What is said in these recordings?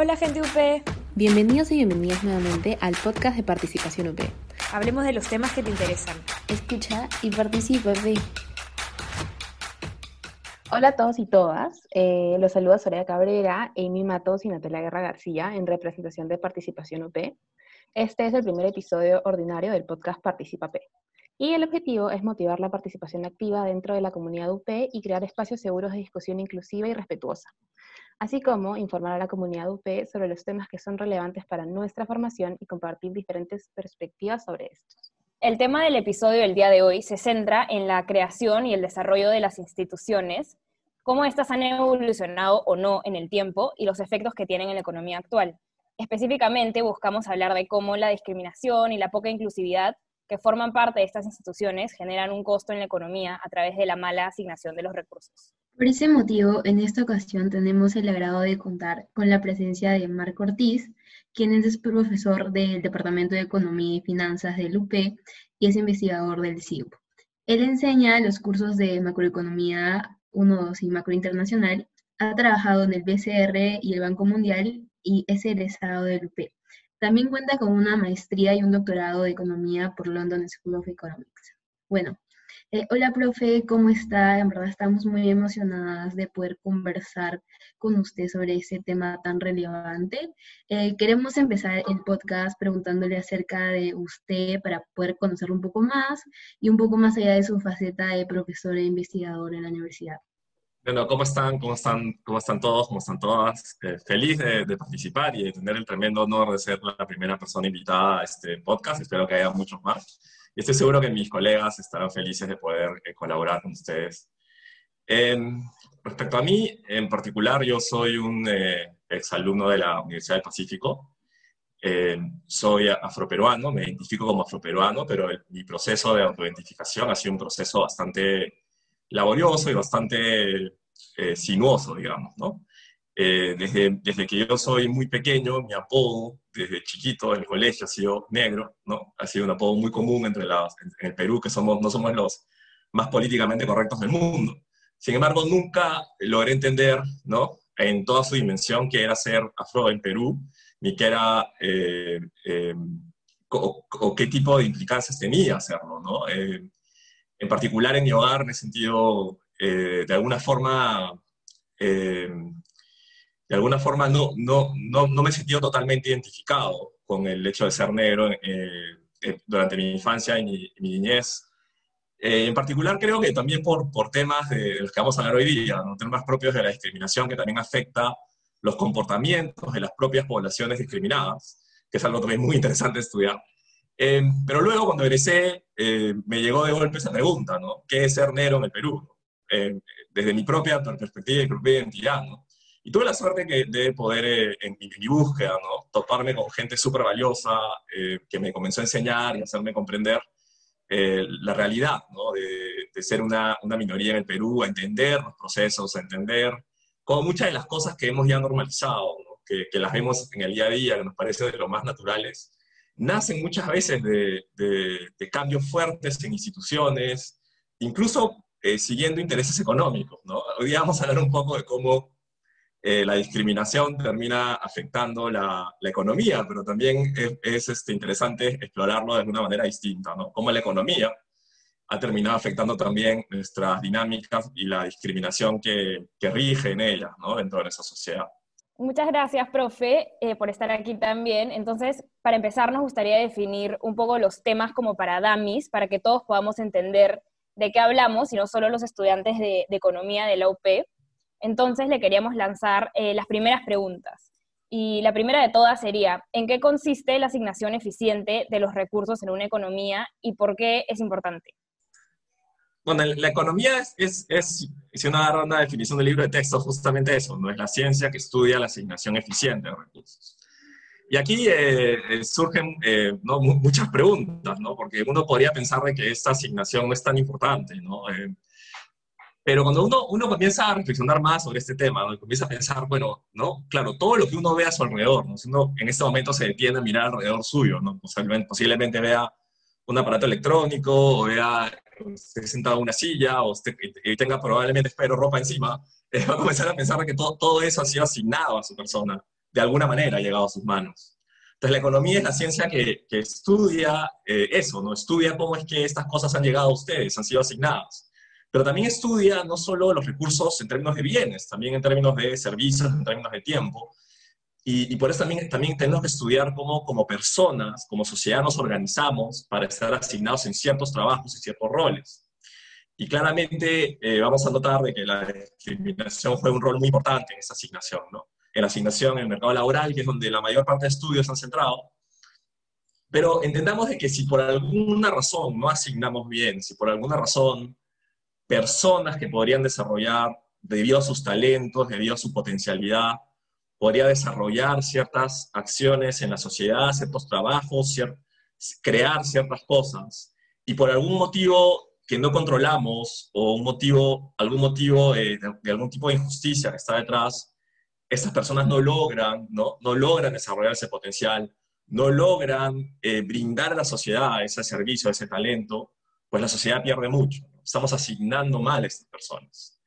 Hola gente UP. Bienvenidos y bienvenidas nuevamente al podcast de Participación UP. Hablemos de los temas que te interesan. Escucha y participa, UP. Hola a todos y todas. Eh, los saluda Soraya Cabrera, Amy Matos y Natalia Guerra García en representación de Participación UP. Este es el primer episodio ordinario del podcast Participa P. Y el objetivo es motivar la participación activa dentro de la comunidad UP y crear espacios seguros de discusión inclusiva y respetuosa así como informar a la comunidad UP sobre los temas que son relevantes para nuestra formación y compartir diferentes perspectivas sobre estos. El tema del episodio del día de hoy se centra en la creación y el desarrollo de las instituciones, cómo éstas han evolucionado o no en el tiempo y los efectos que tienen en la economía actual. Específicamente buscamos hablar de cómo la discriminación y la poca inclusividad que forman parte de estas instituciones generan un costo en la economía a través de la mala asignación de los recursos. Por ese motivo, en esta ocasión tenemos el agrado de contar con la presencia de Marco Ortiz, quien es profesor del Departamento de Economía y Finanzas del UP y es investigador del CIUP. Él enseña los cursos de macroeconomía 1, 2 y macro internacional, ha trabajado en el BCR y el Banco Mundial y es el estado del UP. También cuenta con una maestría y un doctorado de economía por London School of Economics. Bueno, eh, hola, profe, ¿cómo está? En verdad estamos muy emocionadas de poder conversar con usted sobre ese tema tan relevante. Eh, queremos empezar el podcast preguntándole acerca de usted para poder conocerlo un poco más y un poco más allá de su faceta de profesor e investigador en la universidad. Bueno, ¿cómo están? ¿Cómo están, cómo están todos? ¿Cómo están todas? Eh, feliz de, de, participar y de tener el tremendo honor de ser la primera persona invitada a este podcast. Espero que haya muchos más. Y estoy seguro que mis colegas estarán felices de poder eh, colaborar con ustedes. respecto a mí, en particular, yo soy un eh, exalumno de la Universidad del Pacífico. soy afroperuano, me identifico como afroperuano, pero mi proceso de autoidentificación ha sido un proceso bastante laborioso y bastante eh, sinuoso, digamos, ¿no? Eh, desde, desde que yo soy muy pequeño, mi apodo, desde chiquito en el colegio, ha sido negro, ¿no? Ha sido un apodo muy común entre las, en el Perú, que somos, no somos los más políticamente correctos del mundo. Sin embargo, nunca logré entender, ¿no? En toda su dimensión, que era ser afro en Perú, ni qué era, eh, eh o, o, qué tipo de implicancias tenía hacerlo, ¿no? Eh, en particular en mi hogar me he sentido, eh, de alguna forma, de alguna forma no, no, no, no, me he sentido totalmente identificado con el hecho de ser negro eh, eh, durante mi infancia y mi, niñez. Eh, en particular creo que también por, por temas de, los que vamos a hablar hoy día, ¿no? temas propios de la discriminación que también afecta los comportamientos de las propias poblaciones discriminadas, que es algo también muy interesante estudiar. pero luego cuando egresé me llegó de golpe esa pregunta, ¿no? ¿Qué es ser negro en el Perú? desde mi propia perspectiva y propia identidad, ¿no? Y tuve la suerte que, de poder, eh, en, mi búsqueda, ¿no? toparme con gente súper valiosa eh, que me comenzó a enseñar y hacerme comprender eh, la realidad ¿no? de, de, ser una, una, minoría en el Perú, a entender los procesos, a entender como muchas de las cosas que hemos ya normalizado, ¿no? que, que, las vemos en el día a día, que nos parece de lo más naturales, nacen muchas veces de, de cambios fuertes en instituciones, incluso siguiendo intereses económicos. ¿no? Hoy día vamos a hablar un poco de cómo eh, la discriminación termina afectando la, economía, pero también es, es, este, interesante explorarlo de una manera distinta, ¿no? Cómo la economía ha terminado afectando también nuestras dinámicas y la discriminación que, rige en ellas. Dentro de esa sociedad. Muchas gracias, profe, eh, por estar aquí también. Entonces, para empezar, nos gustaría definir un poco los temas como para DAMIS, para que todos podamos entender de qué hablamos, y no solo los estudiantes de, de economía de la UP. Entonces le queríamos lanzar eh, las primeras preguntas. Y la primera de todas sería, ¿en qué consiste la asignación eficiente de los recursos en una economía y por qué es importante? Bueno, la economía es, es, es si uno agarra una definición del libro de texto, justamente eso, no es la ciencia que estudia la asignación eficiente de recursos. Y aquí eh, eh surgen eh, ¿no? muchas preguntas, ¿no? porque uno podría pensar de que esta asignación no es tan importante, ¿no? Eh, pero cuando uno, uno comienza a reflexionar más sobre este tema, ¿no? comienza a pensar, bueno, ¿no? Claro, todo lo que uno ve a su alrededor, ¿no? Si uno en este momento se detiene a mirar alrededor suyo, ¿no? Posiblemente, posiblemente vea un aparato electrónico, o vea, esté sentado en una silla, o esté, y tenga probablemente, espero, ropa encima, eh, va a comenzar a pensar que todo, todo eso ha sido asignado a su persona de alguna manera ha llegado a sus manos. Entonces, la economía es la ciencia que, estudia eh, eso, ¿no? Estudia cómo es que estas cosas han llegado a ustedes, han sido asignadas. Pero también estudia no solo los recursos en términos de bienes, también en términos de servicios, en términos de tiempo. Y, por eso también, también tenemos que estudiar cómo como personas, como sociedad nos organizamos para estar asignados en ciertos trabajos y ciertos roles. Y claramente eh, vamos a notar de que la discriminación juega un rol muy importante en esa asignación, ¿no? en la asignación en el mercado laboral, que es donde la mayor parte de estudios han centrado. Pero entendamos de que si por alguna razón no asignamos bien, si por alguna razón personas que podrían desarrollar, debido a sus talentos, debido a su potencialidad, podría desarrollar ciertas acciones en la sociedad, ciertos trabajos, crear ciertas cosas, y por algún motivo que no controlamos o un motivo, algún motivo eh, de, algún tipo de injusticia que está detrás, estas personas no logran, ¿no? logran desarrollar ese potencial, no logran eh, brindar a la sociedad ese servicio, ese talento, pues la sociedad pierde mucho. Estamos asignando mal a estas personas.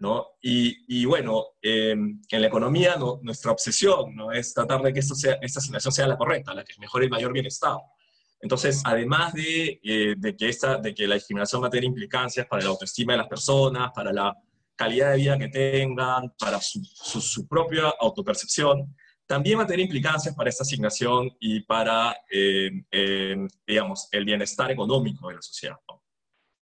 ¿no? Y, bueno, em, en la economía nuestra obsesión ¿no? es tratar de que esto sea, esta asignación sea la correcta, la que mejore el mayor bienestar. Entonces, además de, eh, de, que esta, de que la discriminación va a tener implicancias para la autoestima de las personas, para la calidad de vida que tengan, para su, su, propia autopercepción, también va a tener implicancias para esta asignación y para, eh, eh, digamos, el bienestar económico de la sociedad.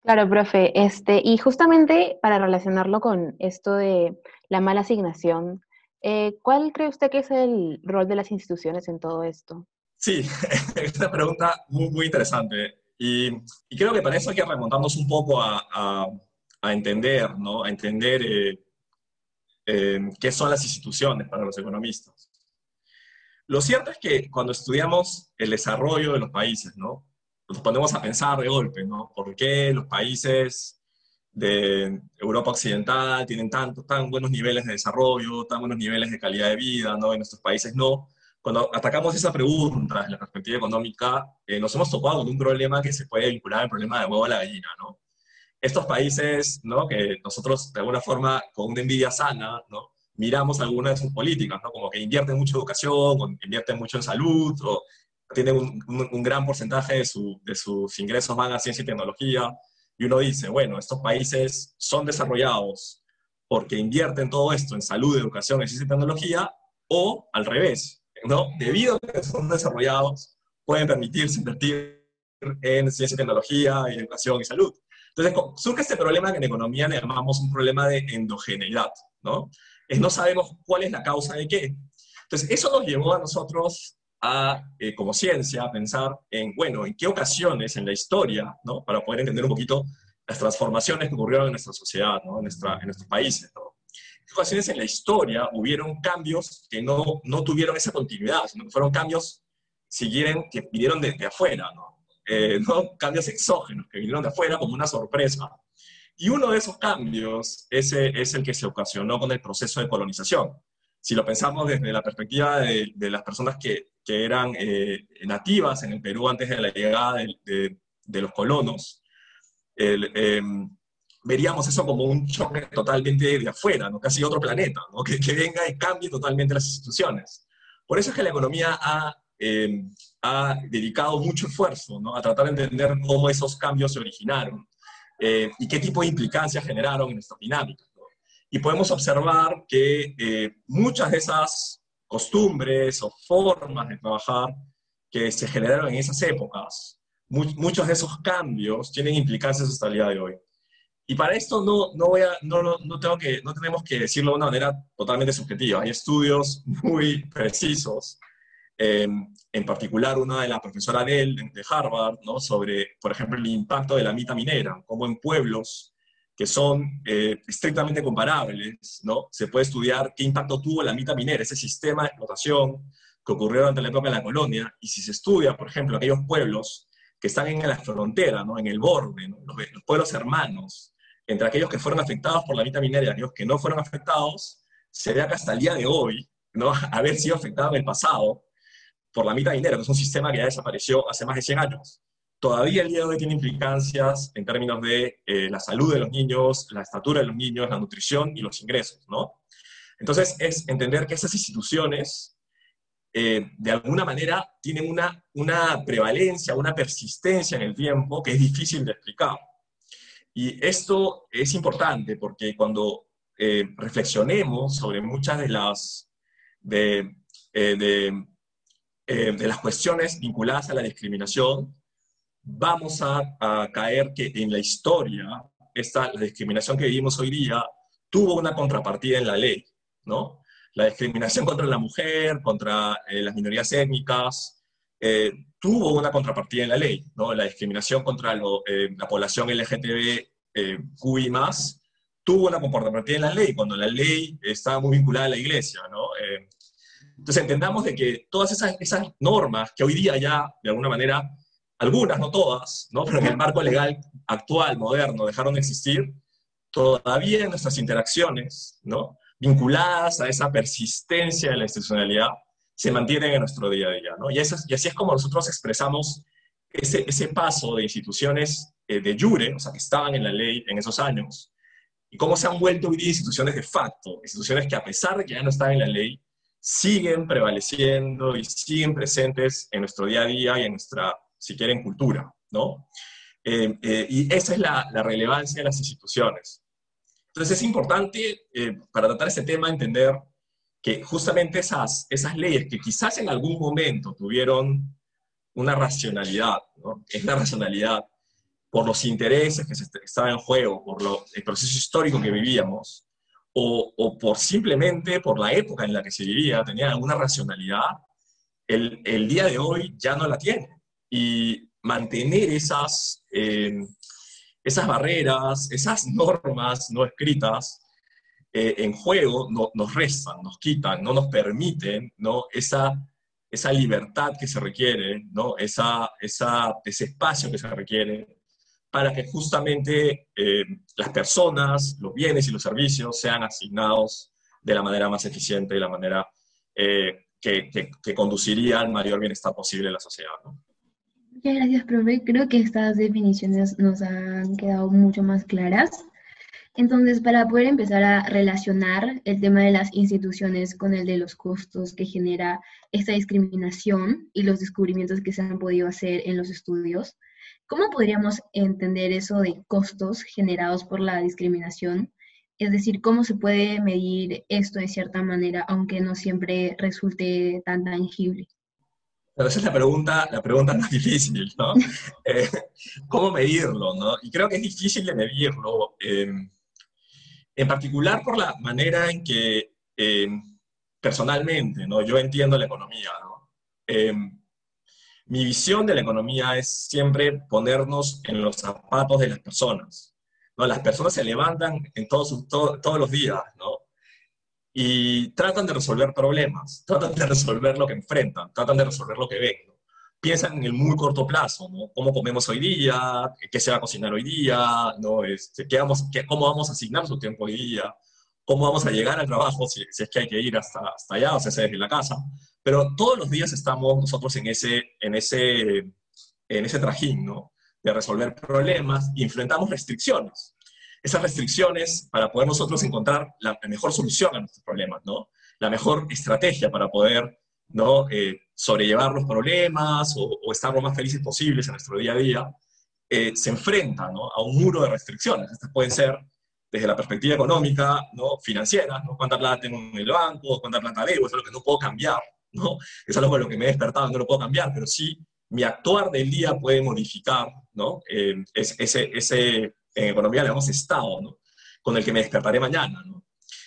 Claro, profe. Este, y justamente para relacionarlo con esto de la mala asignación, eh, ¿cuál cree usted que es el rol de las instituciones en todo esto? Sí, es una pregunta muy, muy interesante. Y, creo que para eso hay que remontarnos un poco a, a entender, ¿no? A entender eh, eh, qué son las instituciones para los economistas. Lo cierto es que cuando estudiamos el desarrollo de los países, ¿no? Nos ponemos a pensar de golpe, ¿no? ¿Por qué los países de Europa Occidental tienen tanto, tan buenos niveles de desarrollo, tan buenos niveles de calidad de vida, ¿no? En nuestros países no. Cuando atacamos esa pregunta desde la perspectiva económica, eh, nos hemos topado con un problema que se puede vincular al problema de huevo a la gallina, ¿no? estos países, ¿no? que nosotros de alguna forma con una envidia sana, ¿no? miramos algunas de sus políticas, ¿no? como que invierten mucho en educación, invierten mucho en salud, o tienen un, un, gran porcentaje de, su, de, sus ingresos van a ciencia y tecnología, y uno dice, bueno, estos países son desarrollados porque invierten todo esto en salud, educación, ciencia y tecnología, o al revés, ¿no? Debido a que son desarrollados, pueden permitirse invertir en ciencia y tecnología, educación y salud. Entonces, surge este problema que en economía le llamamos un problema de endogeneidad, ¿no? Es no sabemos cuál es la causa de qué. Entonces, eso nos llevó a nosotros, a, eh, como ciencia, pensar en, bueno, en qué ocasiones en la historia, ¿no? Para poder entender un poquito las transformaciones que ocurrieron en nuestra sociedad, ¿no? En, nuestra, en nuestros países, ¿no? ¿Qué ocasiones en la historia hubieron cambios que no, no tuvieron esa continuidad, sino que fueron cambios, que vinieron desde afuera, ¿no? Eh, ¿no? cambios exógenos que vinieron de afuera como una sorpresa. Y uno de esos cambios ese es el que se ocasionó con el proceso de colonización. Si lo pensamos desde la perspectiva de, las personas que, que eran eh, nativas en el Perú antes de la llegada de, de, los colonos, em, veríamos eso como un choque totalmente de afuera, ¿no? casi otro planeta, ¿no? que, que venga y cambie totalmente las instituciones. Por eso es que la economía ha eh, ha dedicado mucho esfuerzo ¿no? a tratar de entender cómo esos cambios se originaron eh, y qué tipo de implicancias generaron en nuestra dinámica. Y podemos observar que eh, muchas de esas costumbres o formas de trabajar que se generaron en esas épocas, muchos de esos cambios tienen implicancias hasta el día de hoy. Y para esto no, no, voy a, no, no, tengo que, no tenemos que decirlo de una manera totalmente subjetiva. Hay estudios muy precisos en particular una de la profesora Dell de Harvard, ¿no? sobre, por ejemplo, el impacto de la mita minera, como en pueblos que son eh, estrictamente comparables, ¿no? se puede estudiar qué impacto tuvo la mita minera, ese sistema de explotación que ocurrió durante la época de la colonia, y si se estudia, por ejemplo, aquellos pueblos que están en la frontera, ¿no? en el borde, los, los, pueblos hermanos, entre aquellos que fueron afectados por la mita minera y aquellos que no fueron afectados, se ve que hasta el día de hoy, ¿no? haber sido afectado en el pasado, por la mitad de dinero, que es un sistema que ya desapareció hace más de 100 años. Todavía el día de hoy tiene implicancias en términos de eh, la salud de los niños, la estatura de los niños, la nutrición y los ingresos, ¿no? Entonces, es entender que esas instituciones eh, de alguna manera tienen una, una prevalencia, una persistencia en el tiempo que es difícil de explicar. Y esto es importante porque cuando eh, reflexionemos sobre muchas de las, de, de, de, las cuestiones vinculadas a la discriminación, vamos a, caer que en la historia esta, la discriminación que vivimos hoy día tuvo una contrapartida en la ley, ¿no? La discriminación contra la mujer, contra eh, las minorías étnicas, eh, tuvo una contrapartida en la ley, ¿no? La discriminación contra eh, la población LGTBQI+, más, tuvo una contrapartida en la ley, cuando la ley estaba muy vinculada a la iglesia, entonces entendamos de que todas esas normas que hoy día ya, de alguna manera, algunas, no todas, ¿no? pero en el marco legal actual, moderno, dejaron de existir, todavía nuestras interacciones, ¿no? vinculadas a esa persistencia de la institucionalidad, se mantienen en nuestro día a día. ¿no? Y, eso, y así es como nosotros expresamos ese, ese paso de instituciones eh, de jure, o sea, que estaban en la ley en esos años, y cómo se han vuelto hoy día instituciones de facto, instituciones que a pesar de que ya no están en la ley, siguen prevaleciendo y siguen presentes en nuestro día a día y en nuestra si quieren, cultura, ¿no? Eh, eh, y esa es la, relevancia de las instituciones. Entonces es importante eh, para tratar este tema entender que justamente esas, esas leyes que quizás en algún momento tuvieron una racionalidad. Es la racionalidad por los intereses que estaban en juego, por el proceso histórico que vivíamos, o, o, por simplemente por la época en la que se vivía, tenían alguna racionalidad, el, el día de hoy ya no la tiene y mantener esas, eh, esas barreras, esas normas no escritas eh, en juego no, nos restan, nos quitan, no nos permiten ¿no? Esa, esa libertad que se requiere, ¿no? esa, esa, ese espacio que se requiere para que justamente eh, las personas, los bienes y los servicios sean asignados de la manera más eficiente, de la manera que, que, conduciría al mayor bienestar posible de la sociedad. Muchas gracias, profe. Creo que estas definiciones nos han quedado mucho más claras. Entonces, para poder empezar a relacionar el tema de las instituciones con el de los costos que genera esta discriminación y los descubrimientos que se han podido hacer en los estudios, ¿cómo podríamos entender eso de costos generados por la discriminación? Es decir, ¿cómo se puede medir esto de cierta manera, aunque no siempre resulte tan tangible? Pero esa es la pregunta, la pregunta más difícil, ¿no? Eh, ¿Cómo medirlo, no? Y creo que es difícil de medirlo, em, en particular por la manera en que em, personalmente, ¿no? Yo entiendo la economía, ¿no? Em, mi visión de la economía es siempre ponernos en los zapatos de las personas, ¿no? Las personas se levantan en todos, todos los días, ¿no? Y tratan de resolver problemas, tratan de resolver lo que enfrentan, tratan de resolver lo que ven. Piensan en el muy corto plazo, ¿no? ¿Cómo comemos hoy día? ¿Qué se va a cocinar hoy día? ¿no? Este, ¿qué vamos, qué, ¿Cómo vamos a asignar su tiempo hoy día? ¿Cómo vamos a llegar al trabajo si, si es que hay que ir hasta, hasta allá, o sea, desde la casa? Pero todos los días estamos nosotros en ese, en ese, en ese trajín, ¿no? De resolver problemas y enfrentamos restricciones esas restricciones para poder nosotros encontrar la mejor solución a nuestros problemas, ¿no? La mejor estrategia para poder, ¿no? Eh, sobrellevar los problemas o, estar lo más felices posibles en nuestro día a día, eh, se enfrenta, ¿no? A un muro de restricciones. Estas pueden ser desde la perspectiva económica, ¿no? Financiera, ¿no? Cuánta plata tengo en el banco, cuánta plata debo, eso es lo que no puedo cambiar, ¿no? Es algo lo que me he despertado, no lo puedo cambiar, pero sí mi actuar del día puede modificar, ¿no? Eh, ese, ese en economía le damos estado, ¿no? Con el que me despertaré mañana, ¿no?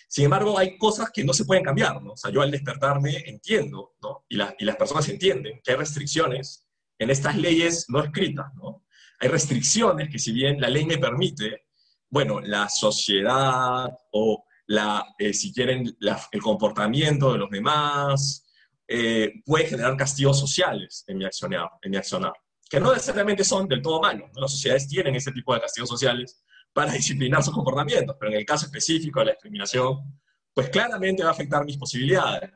Sin embargo, hay cosas que no se pueden cambiar, ¿no? O sea, yo al despertarme entiendo, ¿no? Y, y las personas entienden que hay restricciones en estas leyes no escritas, ¿no? Hay restricciones que si bien la ley me permite, bueno, la sociedad o la, eh, si quieren, el comportamiento de los demás, eh, puede generar castigos sociales en mi accionar, en mi accionar que no necesariamente son del todo malos. Las sociedades tienen ese tipo de castigos sociales para disciplinar sus comportamientos, pero en el caso específico de la discriminación, pues claramente va a afectar mis posibilidades.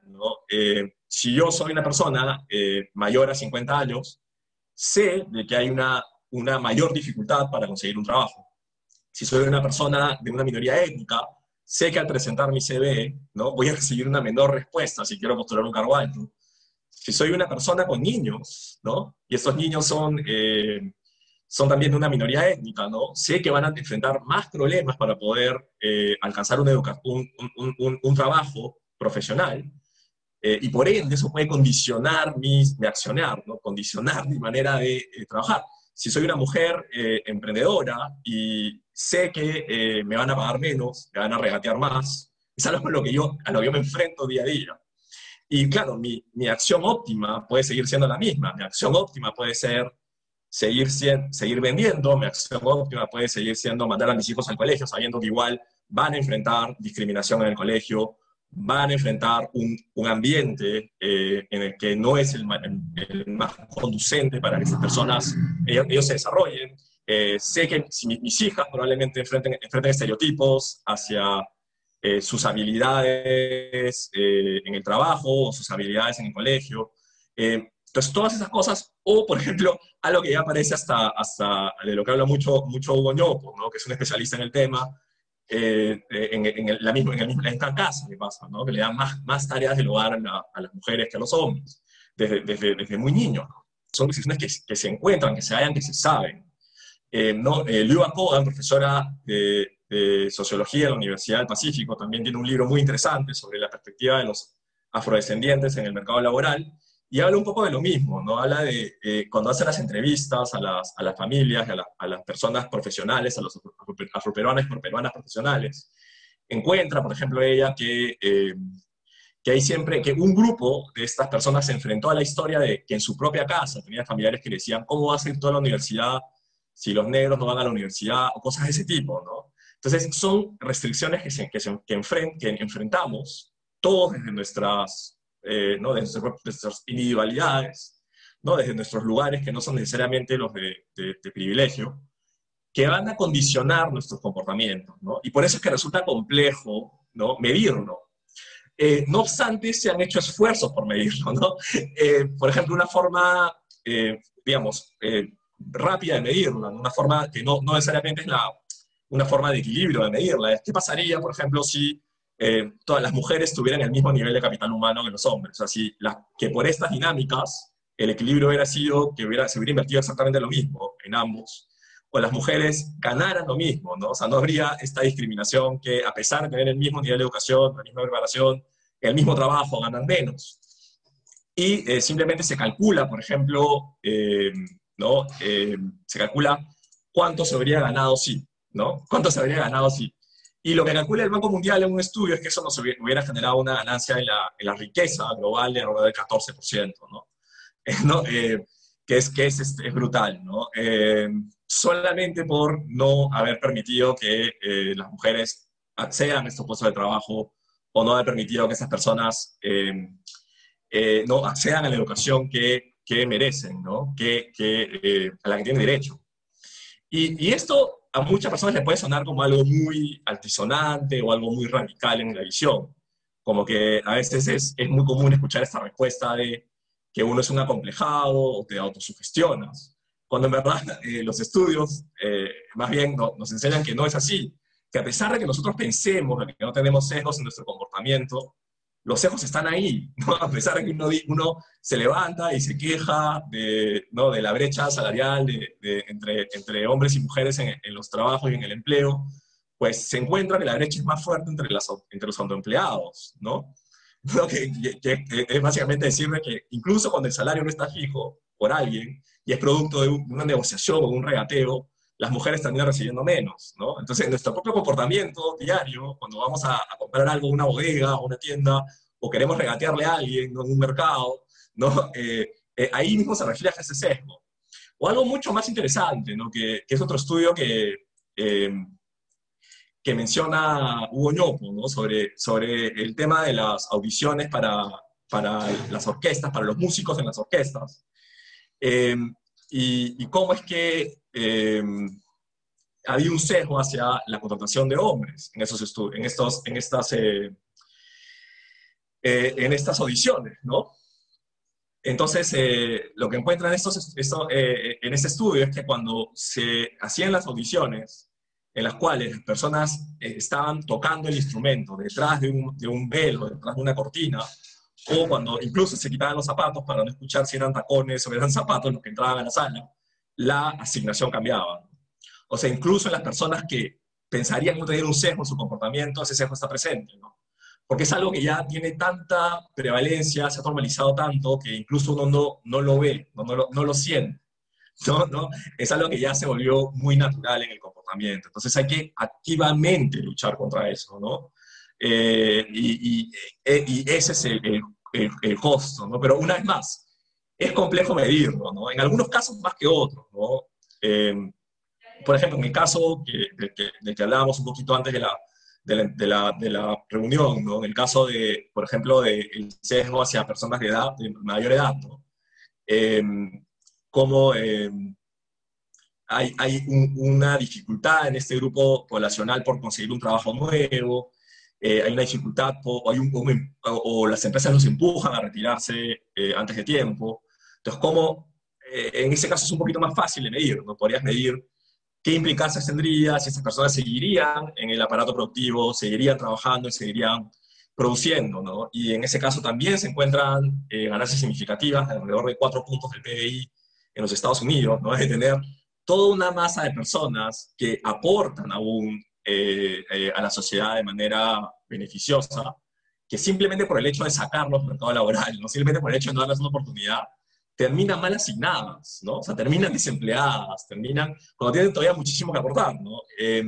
Eh, si yo soy una persona eh, mayor a 50 años, sé de que hay una, una mayor dificultad para conseguir un trabajo. Si soy una persona de una minoría étnica, sé que al presentar mi CV, ¿no? voy a recibir una menor respuesta si quiero postular un cargo alto si soy una persona con niños, ¿no? Y estos niños son, eh, son también de una minoría étnica, ¿no? Sé que van a enfrentar más problemas para poder eh, alcanzar un, un, un, un, trabajo profesional. Eh, y por ende eso puede condicionar mi, accionar, ¿no? condicionar mi manera de trabajar. Si soy una mujer emprendedora y sé que me van a pagar menos, me van a regatear más, es algo a lo que yo, a lo que yo me enfrento día a día. Y claro, mi, mi, acción óptima puede seguir siendo la misma. Mi acción óptima puede ser seguir, seguir vendiendo, mi acción óptima puede seguir siendo mandar a mis hijos al colegio, sabiendo que igual van a enfrentar discriminación en el colegio, van a enfrentar un, un ambiente eh, en el que no es el, más conducente para que esas personas, ellos, se desarrollen. Eh, sé que si mis, hijas probablemente enfrenten, enfrenten estereotipos hacia eh, sus habilidades eh, en el trabajo sus habilidades en el colegio. Eh, entonces, todas esas cosas, o por ejemplo, algo que ya aparece hasta, hasta de lo que habla mucho, mucho Hugo Ñopo, ¿no? que es un especialista en el tema, en, la misma, en, el en casa que pasa, ¿no? que le dan más, más tareas del hogar a, las mujeres que a los hombres, desde, desde, desde muy niños. Son decisiones que, que, se encuentran, que se hallan, que se saben. ¿no? Kogan, profesora de, de Sociología de la Universidad del Pacífico, también tiene un libro muy interesante sobre la perspectiva de los afrodescendientes en el mercado laboral, y habla un poco de lo mismo, ¿no? Habla de eh, cuando hace las entrevistas a las, a las familias, a, a, las personas profesionales, a los afroperuanos y peruanas profesionales, encuentra, por ejemplo, ella que, eh, que hay siempre, que un grupo de estas personas se enfrentó a la historia de que en su propia casa tenía familiares que le decían, ¿cómo vas a ir toda la universidad si los negros no van a la universidad? O cosas de ese tipo, ¿no? Entonces, son restricciones que, se, que, se, que, enfrentamos todos desde nuestras, eh, ¿no? desde nuestras individualidades, ¿no? desde nuestros lugares que no son necesariamente los de, de, privilegio, que van a condicionar nuestros comportamientos. ¿no? Y por eso es que resulta complejo ¿no? medirlo. Eh, no obstante, se han hecho esfuerzos por medirlo. ¿no? Eh, por ejemplo, una forma, digamos, rápida de medirlo, una forma que no, no necesariamente es la una forma de equilibrio de medirla. ¿Qué pasaría, por ejemplo, si eh, todas las mujeres tuvieran el mismo nivel de capital humano que los hombres? O sea, si que por estas dinámicas el equilibrio hubiera sido que hubiera, se hubiera invertido exactamente lo mismo en ambos, o las mujeres ganaran lo mismo, ¿no? O sea, no habría esta discriminación que a pesar de tener el mismo nivel de educación, la misma preparación, el mismo trabajo, ganan menos. Y eh, simplemente se calcula, por ejemplo, eh, ¿no? se calcula cuánto se habría ganado si ¿no? ¿Cuánto se habría ganado si? Y lo que calcula el Banco Mundial en un estudio es que eso nos hubiera generado una ganancia en la, en la riqueza global de alrededor del 14%, ¿no? ¿no? Eh, que es, que es, es brutal, ¿no? Eh, solamente por no haber permitido que eh, las mujeres accedan a estos puestos de trabajo o no haber permitido que esas personas no accedan a la educación que, que merecen, ¿no? Que, que a la que tienen derecho. Y, y esto a muchas personas les puede sonar como algo muy altisonante o algo muy radical en la visión. Como que a veces es, es muy común escuchar esta respuesta de que uno es un acomplejado o te autosugestionas. Cuando en verdad eh, los estudios eh, más bien nos enseñan que no es así, que a pesar de que nosotros pensemos que no tenemos sesgos en nuestro comportamiento, los sesgos están ahí, a pesar de que uno, uno, se levanta y se queja de, ¿no? de la brecha salarial entre, entre, hombres y mujeres en, los trabajos y en el empleo, pues se encuentra que la brecha es más fuerte entre, las, entre los autoempleados, ¿no? Que, que, es básicamente decirle que incluso cuando el salario no está fijo por alguien y es producto de una negociación o un regateo, las mujeres terminan recibiendo menos, ¿no? Entonces, nuestro propio comportamiento diario, cuando vamos a, comprar algo una bodega o una tienda, o queremos regatearle a alguien en un mercado, ¿no? Eh, eh, ahí mismo se refleja ese sesgo. O algo mucho más interesante, ¿no? Que, que es otro estudio que, eh, que menciona Hugo Ñopo, ¿no? Sobre, sobre el tema de las audiciones para, para las orquestas, para los músicos en las orquestas. Y, y, cómo es que eh, había un sesgo hacia la contratación de hombres en, esos en, estos, en, estas, eh, eh, en estas audiciones, ¿no? Entonces, lo que encuentran estos, esto, en este estudio es que cuando se hacían las audiciones, en las cuales las personas estaban tocando el instrumento detrás de un, de un, velo, detrás de una cortina, o cuando incluso se quitaban los zapatos para no escuchar si eran tacones o eran zapatos los que entraban a la sala, la asignación cambiaba. O sea, incluso en las personas que pensarían no tener un sesgo en su comportamiento, ese sesgo está presente, ¿no? Porque es algo que ya tiene tanta prevalencia, se ha normalizado tanto, que incluso uno no, no lo ve, no, no, lo, no lo siente. ¿no? Es algo que ya se volvió muy natural en el comportamiento. Entonces hay que activamente luchar contra eso, ¿no? Eh, eh, y, ese es el, el, costo, ¿no? Pero una vez más, es complejo medirlo, ¿no? En algunos casos más que otros, ¿no? Eh, por ejemplo, en el caso que, de, que, de, que, hablábamos un poquito antes de la, de la, de la, de la reunión, ¿no? En el caso de, por ejemplo, del de sesgo hacia personas de edad, de mayor edad, ¿no? Eh, como eh, hay, hay un, una dificultad en este grupo poblacional por conseguir un trabajo nuevo, eh, hay una dificultad o, hay un, o, o, las empresas los empujan a retirarse eh, antes de tiempo. Entonces, como eh, en ese caso es un poquito más fácil de medir, ¿no? Podrías medir qué implicancias tendría, si esas personas seguirían en el aparato productivo, seguirían trabajando y seguirían produciendo, ¿no? Y en ese caso también se encuentran eh, ganancias significativas, alrededor de cuatro puntos del PBI en los Estados Unidos, ¿no? Es de tener toda una masa de personas que aportan aún eh, eh, a la sociedad de manera beneficiosa, que simplemente por el hecho de sacarlos del mercado laboral, no simplemente por el hecho de no darles una oportunidad, terminan mal asignadas, ¿no? O sea, terminan desempleadas, terminan, cuando tienen todavía muchísimo que aportar, ¿no? Eh,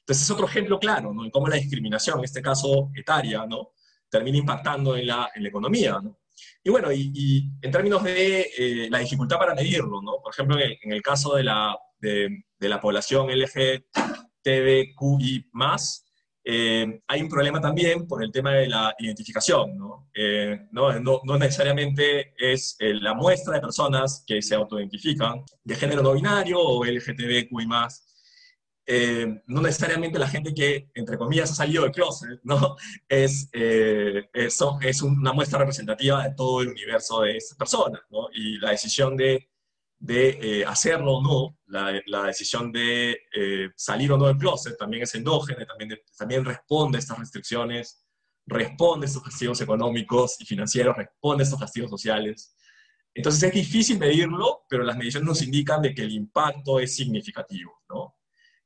entonces es otro ejemplo claro, ¿no? En cómo la discriminación, en este caso etaria, ¿no? Termina impactando en la, en la economía, ¿no? Y bueno, y, y en términos de eh, la dificultad para medirlo, ¿no? Por ejemplo, en el, en el caso de la, de, de, la población LGTBQI+, eh, hay un problema también por el tema de la identificación, ¿no? Eh, no, no, no, necesariamente es eh, la muestra de personas que se autoidentifican de género no binario o LGTBQI+, eh, no necesariamente la gente que, entre comillas, ha salido del closet, ¿no? Es, eh, eso es una muestra representativa de todo el universo de estas personas, ¿no? Y la decisión de, de eh, hacerlo o no, la, la decisión de eh, salir o no del closet también es endógena, también, también responde a estas restricciones, responde a estos castigos económicos y financieros, responde a estos castigos sociales. Entonces es difícil medirlo, pero las mediciones nos indican de que el impacto es significativo, ¿no?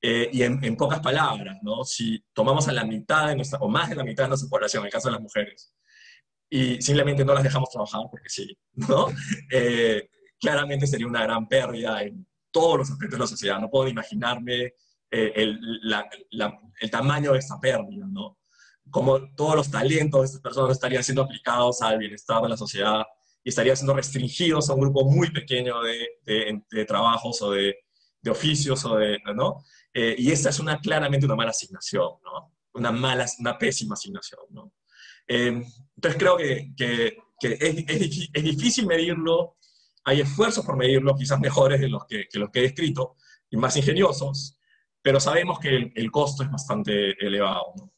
Eh, y en, pocas palabras, ¿no? Si tomamos a la mitad de nuestra, o más de la mitad de nuestra población, en el caso de las mujeres, y simplemente no las dejamos trabajar porque sí, ¿no? claramente sería una gran pérdida en todos los aspectos de la sociedad. No puedo imaginarme eh, el, la, la, el, tamaño de esta pérdida, ¿no? Como todos los talentos de estas personas estarían siendo aplicados al bienestar de la sociedad y estarían siendo restringidos a un grupo muy pequeño de, de, de trabajos o de, de oficios o de, ¿no? Eh, y esta es una, claramente una mala asignación, ¿no? Una mala, una pésima asignación, ¿no? Eh, entonces creo que, que, que es, es, es, difícil medirlo, hay esfuerzos por medirlo, quizás mejores de los que, que los que he descrito, y más ingeniosos, pero sabemos que el, el costo es bastante elevado, ¿no?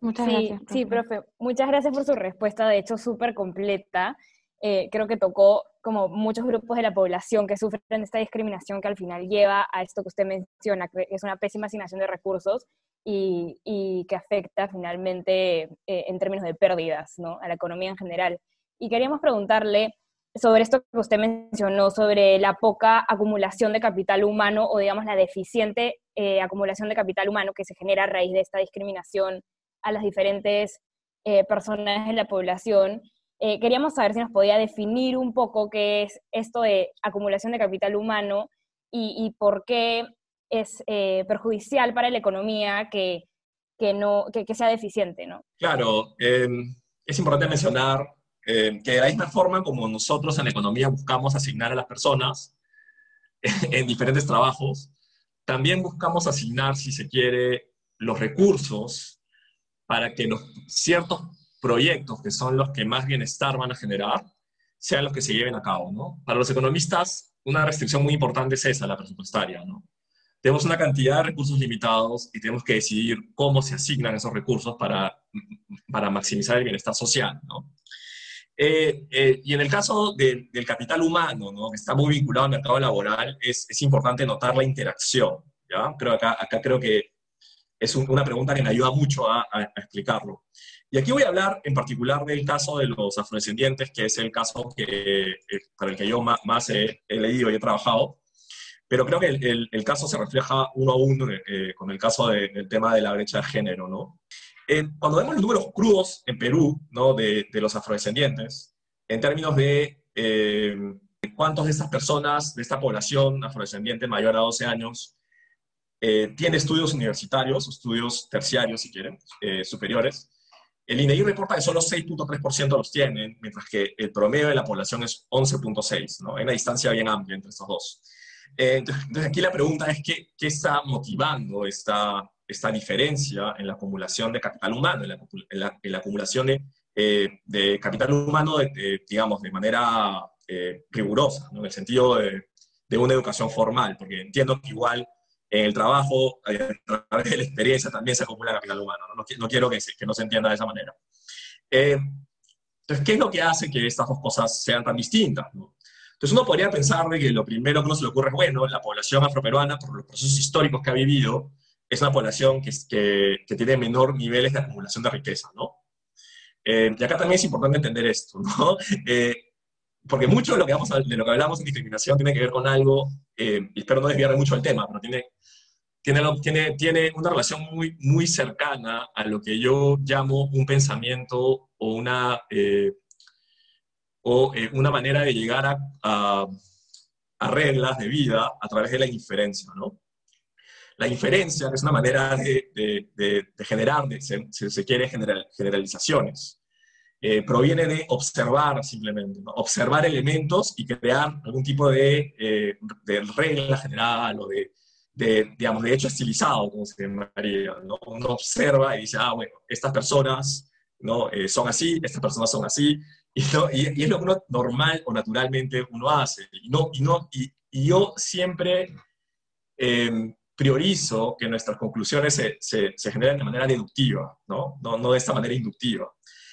Muchas sí, gracias. Profe. Sí, profe, muchas gracias por su respuesta, de hecho súper completa. Eh, creo que tocó como muchos grupos de la población que sufren esta discriminación que al final lleva a esto que usted menciona, que es una pésima asignación de recursos y, y que afecta finalmente eh, en términos de pérdidas ¿no? a la economía en general. Y queríamos preguntarle sobre esto que usted mencionó, sobre la poca acumulación de capital humano o digamos la deficiente eh, acumulación de capital humano que se genera a raíz de esta discriminación a las diferentes eh, personas de la población eh, queríamos saber si nos podía definir un poco qué es esto de acumulación de capital humano y, por qué es perjudicial para la economía que, que, no, que, que sea deficiente, ¿no? Claro, es importante mencionar eh, que de la misma forma como nosotros en la economía buscamos asignar a las personas en diferentes trabajos, también buscamos asignar, si se quiere, los recursos para que los ciertos proyectos que son los que más bienestar van a generar sean los que se lleven a cabo. Para los economistas, una restricción muy importante es esa, la presupuestaria. Tenemos una cantidad de recursos limitados y tenemos que decidir cómo se asignan esos recursos para, para maximizar el bienestar social. Eh, eh, y en el caso de, del capital humano, ¿no? que está muy vinculado al mercado laboral, es, es importante notar la interacción. ¿ya? Creo acá, acá creo que es un, una pregunta que me ayuda mucho a, a, a explicarlo. Y aquí voy a hablar en particular del caso de los afrodescendientes, que es el caso que, eh, para el que yo más, he, leído y he trabajado. Pero creo que el, caso se refleja uno a uno eh, con el caso del tema de la brecha de género, ¿no? Eh, cuando vemos los números crudos en Perú, ¿no? De, los afrodescendientes, en términos de cuántos de estas personas, de esta población afrodescendiente mayor a 12 años, tiene estudios universitarios, estudios terciarios, si quieren, superiores, el INEI reporta que solo 6.3% los tienen, mientras que el promedio de la población es 11.6%, ¿no? Hay una distancia bien amplia entre estos dos. Eh, entonces, aquí la pregunta es ¿qué, qué está motivando esta, esta diferencia en la acumulación de capital humano, en la, en la, acumulación de, eh, de, capital humano, digamos, de manera eh, rigurosa, ¿no? en el sentido de, de, una educación formal, porque entiendo que igual en el trabajo, a través de la experiencia también se acumula capital humano. No, no, quiero que, que, no se entienda de esa manera. Eh, entonces, ¿qué es lo que hace que estas dos cosas sean tan distintas? Entonces, uno podría pensar de que lo primero que uno se le ocurre es, bueno, la población afroperuana, por los procesos históricos que ha vivido, es una población que, que, que tiene menor niveles de acumulación de riqueza, ¿no? Eh, y acá también es importante entender esto, ¿no? Eh, porque mucho de lo, que vamos de lo que hablamos en discriminación tiene que ver con algo, y espero no desviarme mucho del tema, pero tiene tiene, tiene, tiene una relación muy, muy cercana a lo que yo llamo un pensamiento o una, eh, o, eh, una manera de llegar a, a, reglas de vida a través de la inferencia, ¿no? La inferencia es una manera de, de, de, generar, si se, se, quiere, general, generalizaciones. Eh, proviene de observar simplemente, observar elementos y crear algún tipo de, de regla general o de, de, digamos, de hecho estilizado, como se llamaría, ¿no? Uno observa y dice, ah, bueno, estas personas ¿no? Eh, son así, estas personas son así, y, y, es lo que uno normal o naturalmente uno hace. Y, no, y, no, y, yo siempre em, priorizo que nuestras conclusiones se, se, se, generen de manera deductiva, ¿no? ¿no? No de esta manera inductiva.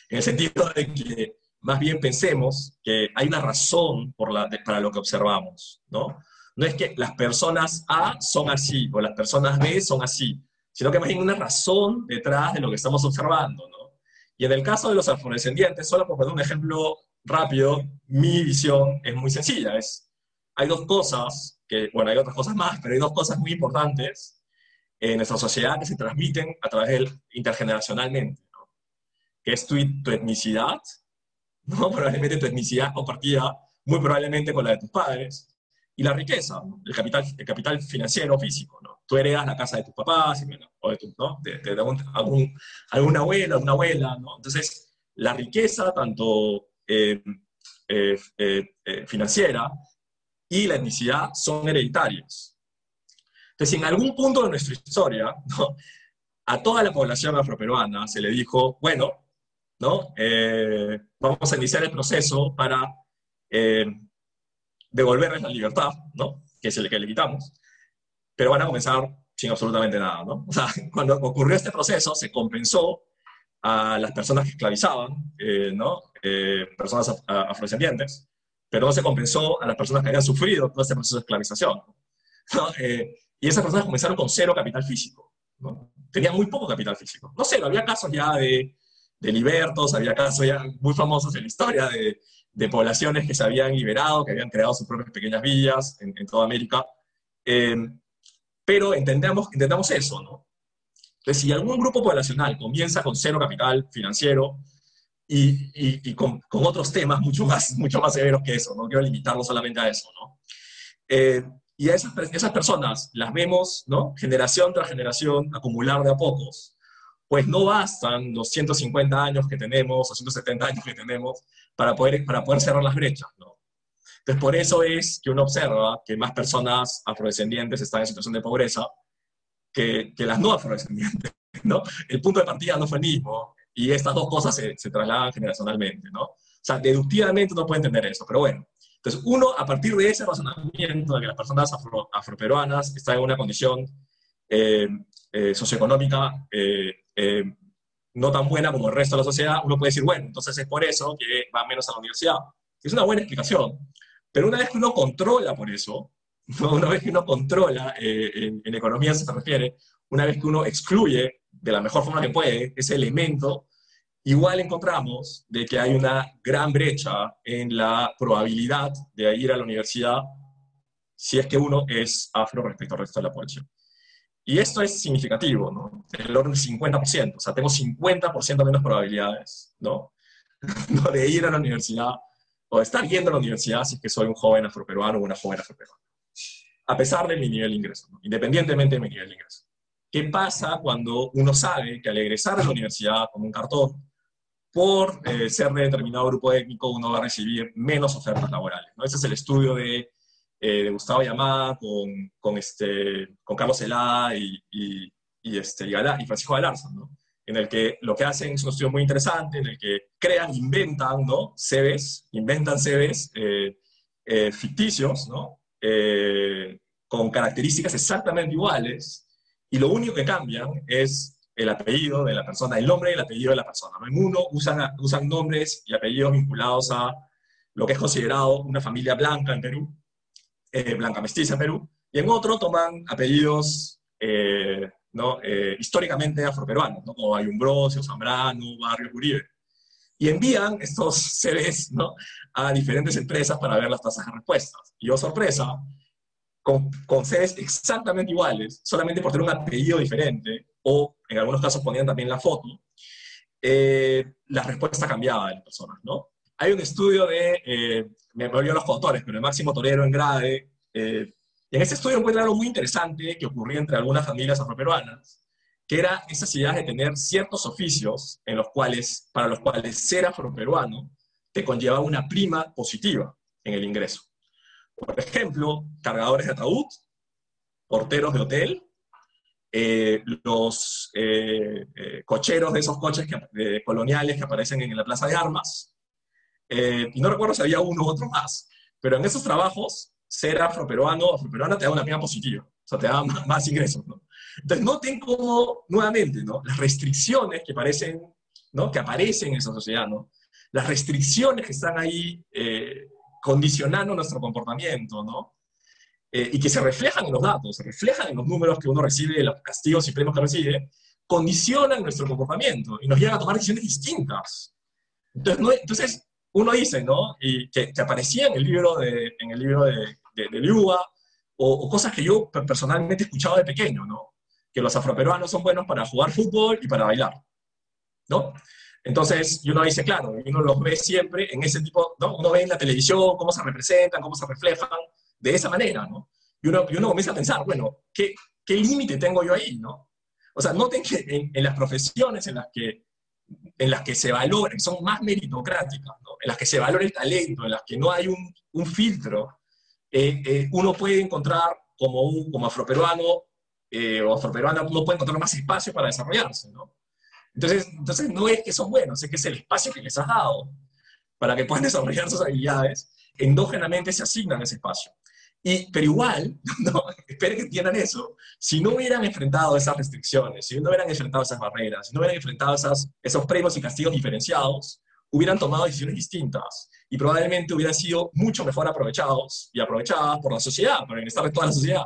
En el sentido de que más bien pensemos que hay una razón por la, para lo que observamos, ¿no? No es que las personas A son así o las personas B son así, sino que más bien una razón detrás de lo que estamos observando, ¿no? Y en el caso de los afrodescendientes, solo por poner un ejemplo rápido, mi visión es muy sencilla. Es, hay dos cosas, que, bueno, hay otras cosas más, pero hay dos cosas muy importantes en nuestra sociedad que se transmiten a través del intergeneracionalmente, ¿no? que es tu, tu etnicidad, ¿no? probablemente tu etnicidad compartida muy probablemente con la de tus padres, y la riqueza, el, capital, el capital financiero físico. ¿no? Tú heredas la casa de tus papás, o de, tu, ¿no? de, de algún, alguna abuela, una abuela. ¿no? Entonces, la riqueza, tanto eh, eh, eh, financiera y la etnicidad, son hereditarias. Entonces, en algún punto de nuestra historia, ¿no? a toda la población afroperuana se le dijo, bueno, ¿no? vamos a iniciar el proceso para devolverles la libertad, ¿no? Que es el que le quitamos, pero van a comenzar sin absolutamente nada, ¿no? O sea, cuando ocurrió este proceso, se compensó a las personas que esclavizaban, eh, ¿no? Eh, personas afrodescendientes, pero no se compensó a las personas que habían sufrido todo este proceso de esclavización. ¿no? Eh, y esas personas comenzaron con cero capital físico. ¿no? Tenían muy poco capital físico. No sé, había casos ya de, de libertos, había casos ya muy famosos en la historia de, de poblaciones que se habían liberado, que habían creado sus propias pequeñas villas en, toda América. Eh, pero entendemos, entendamos eso, ¿no? Entonces, si algún grupo poblacional comienza con cero capital financiero y, y, con, con, otros temas mucho más, mucho más severos que eso, no quiero limitarlo solamente a eso, ¿no? Eh, y a esas, esas personas las vemos, ¿no? Generación tras generación, acumular de a pocos pues no bastan los 150 años que tenemos o 170 años que tenemos para poder, para poder cerrar las brechas, ¿no? Entonces, por eso es que uno observa que más personas afrodescendientes están en situación de pobreza que, que las no afrodescendientes, ¿no? El punto de partida no fue el mismo y estas dos cosas se, se trasladan generacionalmente, ¿no? O sea, deductivamente uno puede entender eso, pero bueno. Entonces, uno, a partir de ese razonamiento de que las personas afro, afroperuanas están en una condición eh, eh, socioeconómica eh, eh, no tan buena como el resto de la sociedad, uno puede decir, bueno, entonces es por eso que va menos a la universidad. Es una buena explicación. Pero una vez que uno controla por eso, una vez que uno controla, en, economía se refiere, una vez que uno excluye de la mejor forma que puede ese elemento igual encontramos de que hay una gran brecha en la probabilidad de ir a la universidad si es que uno es afro respecto al resto de la población. Y esto es significativo, ¿no? El orden del 50%, o sea, tengo 50% menos probabilidades, ¿no? De ir a la universidad o de estar yendo a la universidad si es que soy un joven afroperuano o una joven afroperuana. A pesar de mi nivel de ingreso, ¿no? independientemente de mi nivel de ingreso. ¿Qué pasa cuando uno sabe que al egresar a la universidad con un cartón, por eh, ser de determinado grupo étnico, uno va a recibir menos ofertas laborales? ¿no? Ese es el estudio de eh, Gustavo Yamá con, con, este, con Carlos Elá y, y, y, este, y, Francisco Galarza, ¿no? en el que lo que hacen es un estudio muy interesante, en el que crean, inventan, ¿no? Inventan CVs eh, ficticios, ¿no? con características exactamente iguales, y lo único que cambian es el apellido de la persona, el nombre y el apellido de la persona. En uno usan, usan nombres y apellidos vinculados a lo que es considerado una familia blanca en Perú, eh, blanca mestiza Perú, y en otro toman apellidos eh, ¿no? Eh, históricamente afroperuanos, ¿no? como Ayumbrosio, Zambrano, Barrio Uribe. Y envían estos CVs ¿no? a diferentes empresas para ver las tasas de respuestas. Y oh sorpresa, con, con CVs exactamente iguales, solamente por tener un apellido diferente, o en algunos casos ponían también la foto, la respuesta cambiaba de las personas, ¿no? Hay un estudio de, eh, me olvidó los autores, pero de Máximo Torero en Grade, eh, y en ese estudio encuentra algo muy interesante que ocurría entre algunas familias afroperuanas, que era esa necesidad de tener ciertos oficios en los cuales, para los cuales ser afroperuano te conlleva una prima positiva en el ingreso. Por ejemplo, cargadores de ataúd, porteros de hotel, eh, los cocheros de esos coches coloniales que aparecen en la plaza de armas, eh, y no recuerdo si había uno u otro más, pero en esos trabajos, ser afroperuano afroperuana te da una prima positiva, o sea, te da más, ingresos, ¿no? Entonces, noten cómo, nuevamente, ¿no? Las restricciones que, parecen, ¿no? que aparecen en esa sociedad, ¿no? Las restricciones que están ahí eh, condicionando nuestro comportamiento, ¿no? Eh, y que se reflejan en los datos, se reflejan en los números que uno recibe, los castigos y premios que recibe, condicionan nuestro comportamiento y nos llevan a tomar decisiones distintas. Entonces, no, entonces uno dice, ¿no? Y que, aparecía en el libro de, en el libro de, de, o, cosas que yo personalmente he escuchado de pequeño, ¿no? Que los afroperuanos son buenos para jugar fútbol y para bailar, ¿no? Entonces, uno dice, claro, uno los ve siempre en ese tipo, ¿no? Uno ve en la televisión cómo se representan, cómo se reflejan, de esa manera, ¿no? Y uno, y uno comienza a pensar, bueno, ¿qué, qué límite tengo yo ahí, ¿no? O sea, noten que en, en las profesiones en las que en las que se valora, que son más meritocráticas, en las que se valora el talento, en las que no hay un, un filtro, eh, eh, uno puede encontrar como, un, como afroperuano eh, o afroperuana, uno puede encontrar más espacio para desarrollarse. ¿no? Entonces, entonces no es que son buenos, es que es el espacio que les has dado para que puedan desarrollar sus habilidades, endógenamente se asignan ese espacio. Y, pero igual, no, espero que entiendan eso, si no hubieran enfrentado esas restricciones, si no hubieran enfrentado esas barreras, si no hubieran enfrentado esas, esos premios y castigos diferenciados, hubieran tomado decisiones distintas y probablemente hubieran sido mucho mejor aprovechados y aprovechadas por la sociedad, por el bienestar de toda la sociedad.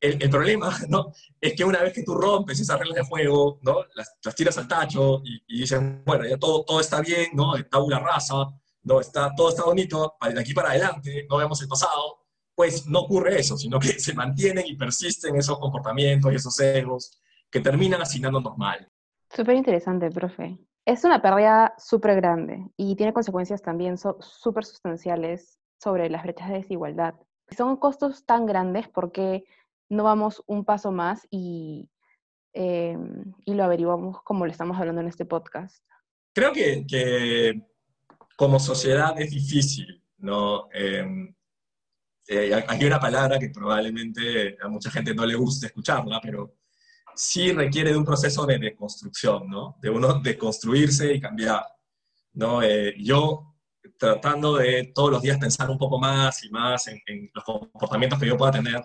El, el, problema ¿no? es que una vez que tú rompes esas reglas de juego, ¿no? las, las tiras al tacho y, y, dicen, bueno, ya todo, todo está bien, ¿no? está una raza, ¿no? está, todo está bonito, de aquí para adelante, no vemos el pasado, pues no ocurre eso, sino que se mantienen y persisten esos comportamientos y esos egos que terminan asignándonos mal. Súper interesante, profe. Es una pérdida súper grande y tiene consecuencias también súper sustanciales sobre las brechas de desigualdad. Si son costos tan grandes, ¿por qué no vamos un paso más y, em, y lo averiguamos como lo estamos hablando en este podcast? Creo que, que como sociedad es difícil, ¿no? Eh, eh, hay una palabra que probablemente a mucha gente no le guste escucharla, pero sí requiere de un proceso de deconstrucción, ¿no? De uno deconstruirse y cambiar, ¿no? Eh, yo tratando de todos los días pensar un poco más y más en, los comportamientos que yo pueda tener,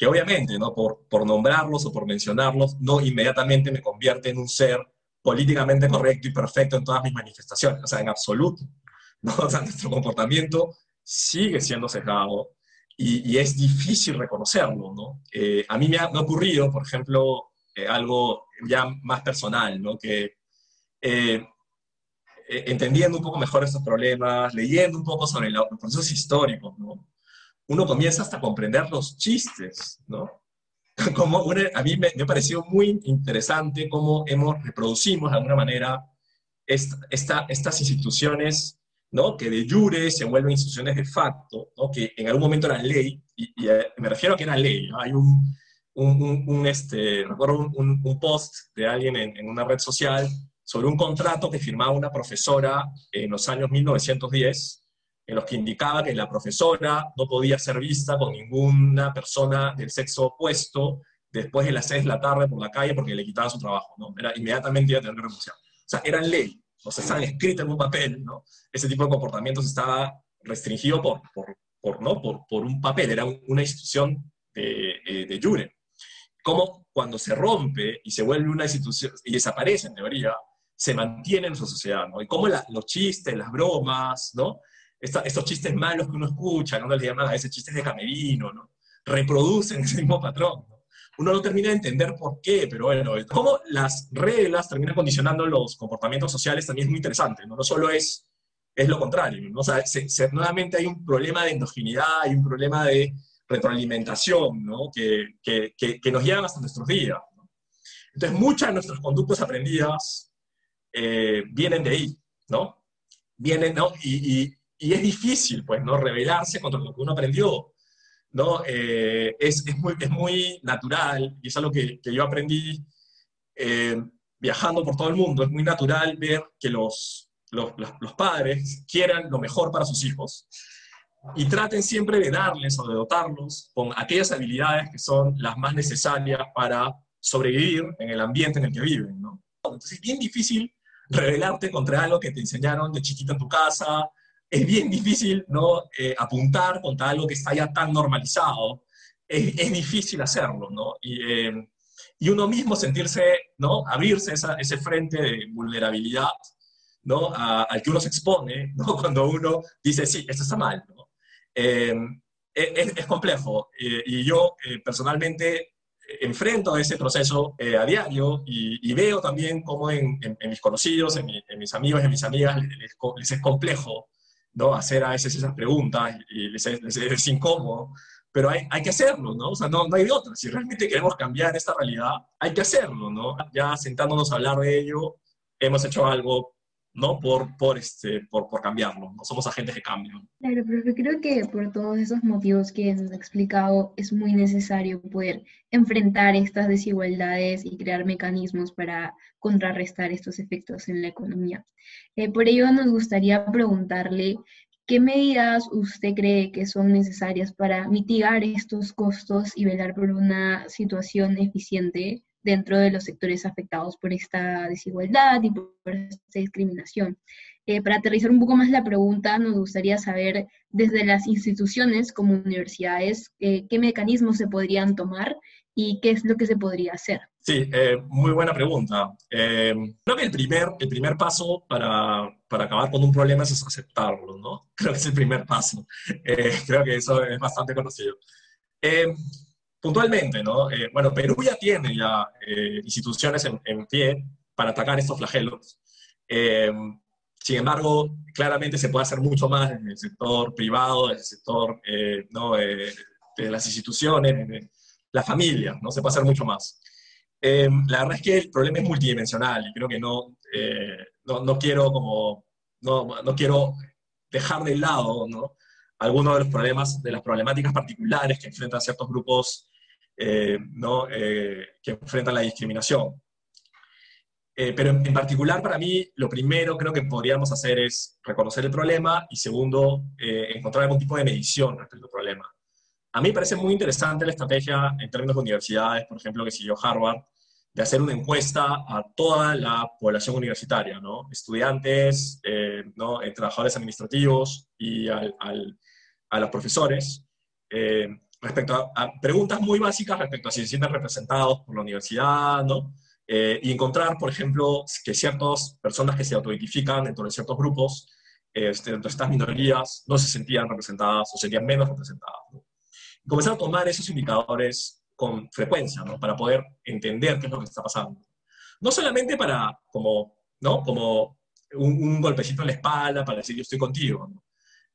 que obviamente, ¿no? Por, por nombrarlos o por mencionarlos, no inmediatamente me convierte en un ser políticamente correcto y perfecto en todas mis manifestaciones, o sea, en absoluto. ¿no? O sea, nuestro comportamiento sigue siendo sesgado, y, es difícil reconocerlo, ¿no? Eh, a mí me ha, ocurrido, por ejemplo, eh, algo ya más personal, ¿no? Que eh, eh, entendiendo un poco mejor estos problemas, leyendo un poco sobre los procesos históricos, ¿no? Uno comienza hasta a comprender los chistes, ¿no? Como a mí me, me, pareció muy interesante cómo hemos, reproducimos de alguna manera esta, estas instituciones, ¿no? Que de jure se vuelven instituciones de facto, ¿no? Que en algún momento eran ley, y, eh, me refiero a que eran ley, Hay un, un, un, este, recuerdo un, un, post de alguien en, en una red social sobre un contrato que firmaba una profesora en los años 1910, en los que indicaba que la profesora no podía ser vista con ninguna persona del sexo opuesto después de las 6 de la tarde por la calle porque le quitaba su trabajo, ¿no? Era, inmediatamente iba a tener que renunciar. O sea, eran ley, o sea, estaban escritas en un papel, ¿no? Ese tipo de comportamientos estaba restringido por, por, por ¿no? por, por un papel, era una institución de, eh, de jure. Como cuando se rompe y se vuelve una institución, y desaparece en teoría, se mantiene en nuestra sociedad, ¿no? Y cómo los chistes, las bromas, ¿no? Estos chistes malos que uno escucha, ¿no? Les llaman a veces chistes de camerino, ¿no? Reproducen ese mismo patrón, ¿no? Uno no termina de entender por qué, pero bueno, cómo las reglas terminan condicionando los comportamientos sociales también es muy interesante, ¿no? No solo es, es lo contrario, ¿no? O sea, nuevamente hay un problema de endogeneidad, hay un problema de retroalimentación, ¿no? Que, que, que, nos llevan hasta nuestros días, ¿no? Entonces, muchas de nuestras conductas aprendidas eh, vienen de ahí, ¿no? Vienen, ¿no? Y, y, y es difícil, pues, ¿no? Rebelarse contra lo que uno aprendió, ¿no? Eh, es, es, muy, es muy natural, y es algo que, que yo aprendí eh, viajando por todo el mundo, es muy natural ver que los, los, los, padres quieran lo mejor para sus hijos y traten siempre de darles o de dotarlos con aquellas habilidades que son las más necesarias para sobrevivir en el ambiente en el que viven, ¿no? Entonces es bien difícil rebelarte contra algo que te enseñaron de chiquita en tu casa, es bien difícil ¿no? Eh, apuntar contra algo que está ya tan normalizado. Es, es difícil hacerlo, ¿no? Y, eh, y, uno mismo sentirse, ¿no? Abrirse esa, ese frente de vulnerabilidad, ¿no? al que uno se expone, ¿no? Cuando uno dice, sí, esto está mal, ¿no? Eh, es, es, complejo. y yo personalmente enfrento ese proceso a diario y, y, veo también cómo en, en, mis conocidos, en, en, mis amigos, en mis amigas, les, les es complejo ¿no? Hacer a veces esas preguntas y les es, incómodo, pero hay, hay, que hacerlo, ¿no? O sea, no, no hay de otra. Si realmente queremos cambiar esta realidad, hay que hacerlo, ¿no? Ya sentándonos a hablar de ello, hemos hecho algo ¿no? Por, por, este, por, por cambiarlo, no somos agentes de cambio. Claro, pero creo que por todos esos motivos que nos ha explicado, es muy necesario poder enfrentar estas desigualdades y crear mecanismos para contrarrestar estos efectos en la economía. Eh, por ello, nos gustaría preguntarle ¿Qué medidas usted cree que son necesarias para mitigar estos costos y velar por una situación eficiente dentro de los sectores afectados por esta desigualdad y por esta discriminación. Eh, para aterrizar un poco más la pregunta, nos gustaría saber desde las instituciones como universidades eh, qué mecanismos se podrían tomar y qué es lo que se podría hacer. Sí, eh, muy buena pregunta. creo que el primer, el primer paso para, para, acabar con un problema es aceptarlo, ¿no? Creo que es el primer paso. creo que eso es bastante conocido puntualmente, ¿no? Eh, bueno, Perú ya tiene ya eh, instituciones en, pie para atacar estos flagelos. Eh, sin embargo, claramente se puede hacer mucho más en el sector privado, en el sector ¿no? de las instituciones, de la familia, ¿no? Se puede hacer mucho más. la verdad es que el problema es multidimensional y creo que no, no, no, quiero como, no, no quiero dejar de lado, ¿no? algunos de los problemas, de las problemáticas particulares que enfrentan ciertos grupos eh, ¿no? Eh, que enfrentan la discriminación. Eh, pero en, particular para mí, lo primero creo que podríamos hacer es reconocer el problema y segundo, encontrar algún tipo de medición respecto al problema. A mí me parece muy interesante la estrategia en términos de universidades, por ejemplo, que siguió Harvard, de hacer una encuesta a toda la población universitaria, ¿no? estudiantes, ¿no? trabajadores administrativos y al, a los profesores, respecto a, preguntas muy básicas respecto a si se sienten representados por la universidad, ¿no? Eh, y encontrar, por ejemplo, que ciertas personas que se autoidentifican dentro de ciertos grupos, este, dentro de estas minorías, no se sentían representadas o serían menos representadas. ¿no? Y comenzar a tomar esos indicadores con frecuencia, ¿no? Para poder entender qué es lo que está pasando. No solamente para, como, ¿no? Como un, golpecito en la espalda para decir yo estoy contigo. ¿no?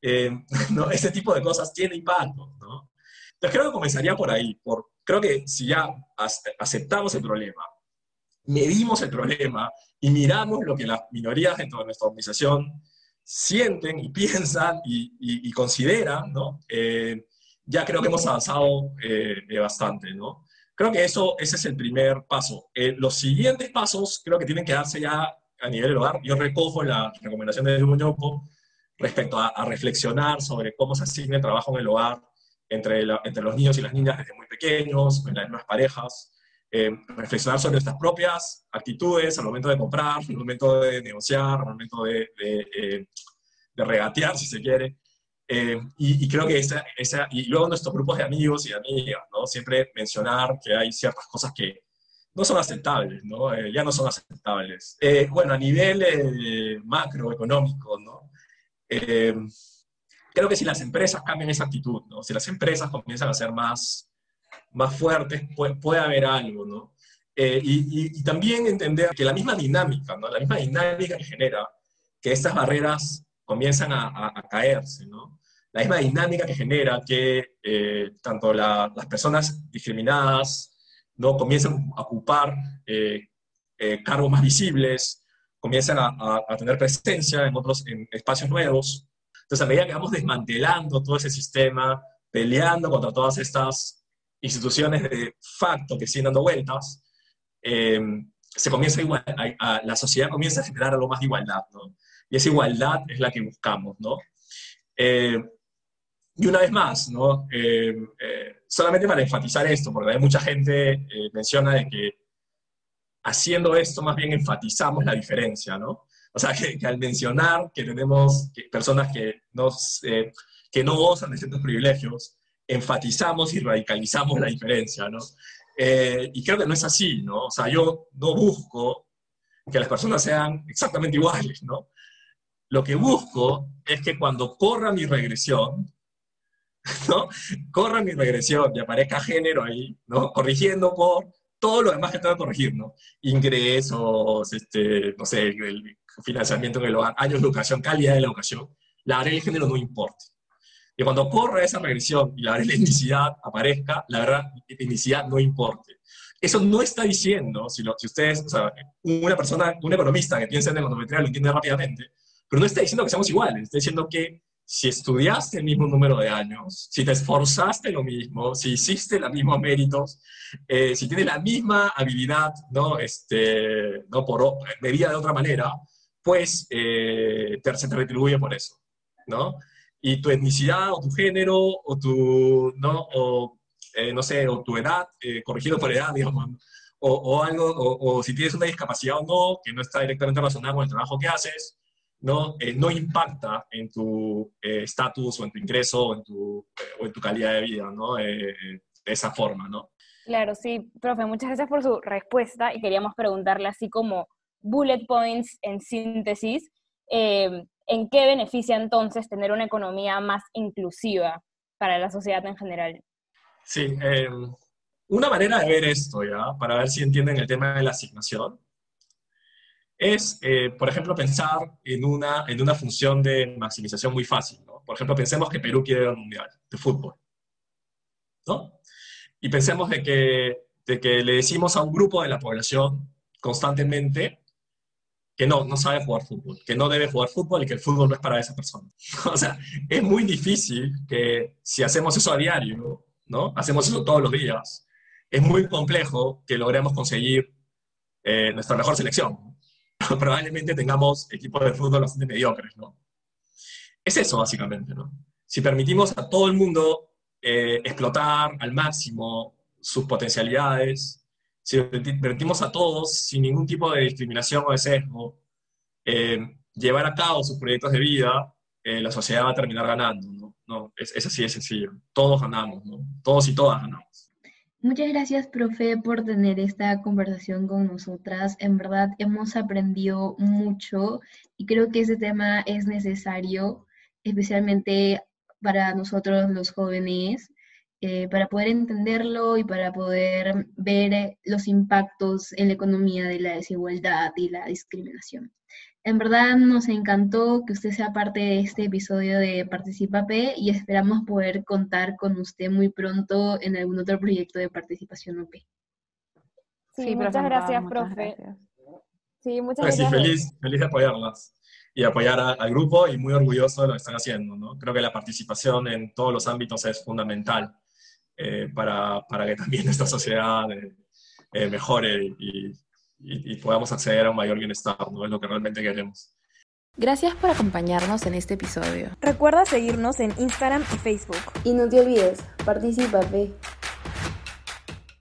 Eh, ¿no? Ese tipo de cosas tiene impacto. ¿no? Entonces creo que comenzaría por ahí. Por, creo que si ya aceptamos el problema, medimos el problema y miramos lo que las minorías dentro de nuestra organización sienten y piensan y, consideran, ¿no? Eh, ya creo que hemos avanzado eh, bastante, ¿no? Creo que eso, ese es el primer paso. los siguientes pasos creo que tienen que darse ya a nivel del hogar. Yo recojo la recomendación de Muñoco respecto a, reflexionar sobre cómo se asigna el trabajo en el hogar entre, entre los niños y las niñas desde muy pequeños, en las nuevas parejas, eh, reflexionar sobre nuestras propias actitudes al momento de comprar, al momento de negociar, al momento de, de, eh, regatear, si se quiere. Eh, y, creo que esa, esa, y luego nuestros grupos de amigos y amigas, ¿no? Siempre mencionar que hay ciertas cosas que no son aceptables, ¿no? ya no son aceptables. bueno, a nivel macroeconómico, ¿no? Creo que si las empresas cambian esa actitud, ¿no? Si las empresas comienzan a ser más más fuertes, puede, puede haber algo, ¿no? Eh, y, y, también entender que la misma dinámica, ¿no? La misma dinámica que genera que estas barreras comienzan a, a, caerse, ¿no? La misma dinámica que genera que eh, tanto las personas discriminadas, ¿no? Comienzan a ocupar eh, cargos más visibles, comienzan a, a, tener presencia en otros en espacios nuevos. Entonces, a medida que vamos desmantelando todo ese sistema, peleando contra todas estas instituciones de facto que siguen dando vueltas, eh, se comienza igual, la sociedad comienza a generar algo más de igualdad, ¿no? Y esa igualdad es la que buscamos, ¿no? Eh, y una vez más, ¿no? Eh, solamente para enfatizar esto, porque hay mucha gente menciona de que haciendo esto más bien enfatizamos la diferencia, ¿no? O sea, que, al mencionar que tenemos personas que, nos, que no gozan de ciertos privilegios, enfatizamos y radicalizamos la diferencia, ¿no? Eh, y creo que no es así, ¿no? O sea, yo no busco que las personas sean exactamente iguales, ¿no? Lo que busco es que cuando corra mi regresión, ¿no? Corra mi regresión y aparezca género ahí, ¿no? Corrigiendo por todo lo demás que tengo que corregir, ¿no? Ingresos, este, no sé, el financiamiento en el hogar, años de educación, calidad de la educación. La área de género no importa. Y cuando corra esa regresión y la etnicidad aparezca, la verdad, etnicidad no importe. Eso no está diciendo, si, si ustedes, o sea, una persona, un economista que piensa en econometría lo entiende rápidamente, pero no está diciendo que seamos iguales, está diciendo que si estudiaste el mismo número de años, si te esforzaste lo mismo, si hiciste los mismos méritos, eh, si tienes la misma habilidad, ¿no? Este, no por medida de otra manera, pues eh, te, se te retribuye por eso, ¿no? y tu etnicidad o tu género o tu, ¿no? O, eh, no sé, o tu edad, eh, corregido por edad, digamos, o, o algo, o, si tienes una discapacidad o no, que no está directamente relacionada con el trabajo que haces, no, eh, no impacta en tu estatus o en tu ingreso o en tu, o en tu calidad de vida, ¿no? de esa forma, ¿no? Claro, sí, profe, muchas gracias por su respuesta y queríamos preguntarle así como bullet points en síntesis. ¿en qué beneficia entonces tener una economía más inclusiva para la sociedad en general? Sí, eh, una manera de ver esto, ¿ya? Para ver si entienden el tema de la asignación, es, eh, por ejemplo, pensar en una, en una función de maximización muy fácil, ¿no? Por ejemplo, pensemos que Perú quiere al Mundial de fútbol, ¿no? Y pensemos de que, de que le decimos a un grupo de la población constantemente que no, no sabe jugar fútbol, que no debe jugar fútbol y que el fútbol no es para esa persona. o sea, es muy difícil que si hacemos eso a diario, ¿no? Hacemos eso todos los días, es muy complejo que logremos conseguir eh, nuestra mejor selección. Probablemente tengamos equipos de fútbol bastante mediocres, ¿no? Es eso, básicamente, ¿no? Si permitimos a todo el mundo eh, explotar al máximo sus potencialidades, si permitimos a todos, sin ningún tipo de discriminación o de sesgo, eh, llevar a cabo sus proyectos de vida, eh, la sociedad va a terminar ganando. ¿no? no es, es, así de sencillo. Todos ganamos, ¿no? todos y todas ganamos. Muchas gracias, profe, por tener esta conversación con nosotras. En verdad, hemos aprendido mucho y creo que ese tema es necesario, especialmente para nosotros los jóvenes, eh, para poder entenderlo y para poder ver eh, los impactos en la economía de la desigualdad y la discriminación. En verdad nos encantó que usted sea parte de este episodio de Participa P y esperamos poder contar con usted muy pronto en algún otro proyecto de participación UP. Sí, muchas gracias, profe. Sí, muchas pues gracias. Sí, feliz, feliz de apoyarlas y apoyar al grupo y muy orgulloso de lo que están haciendo. ¿no? Creo que la participación en todos los ámbitos es fundamental eh, para, para, que también nuestra sociedad eh, eh, mejore y, y, podamos acceder a un mayor bienestar, ¿no? Es lo que realmente queremos. Gracias por acompañarnos en este episodio. Recuerda seguirnos en Instagram y Facebook. Y no te olvides, participa,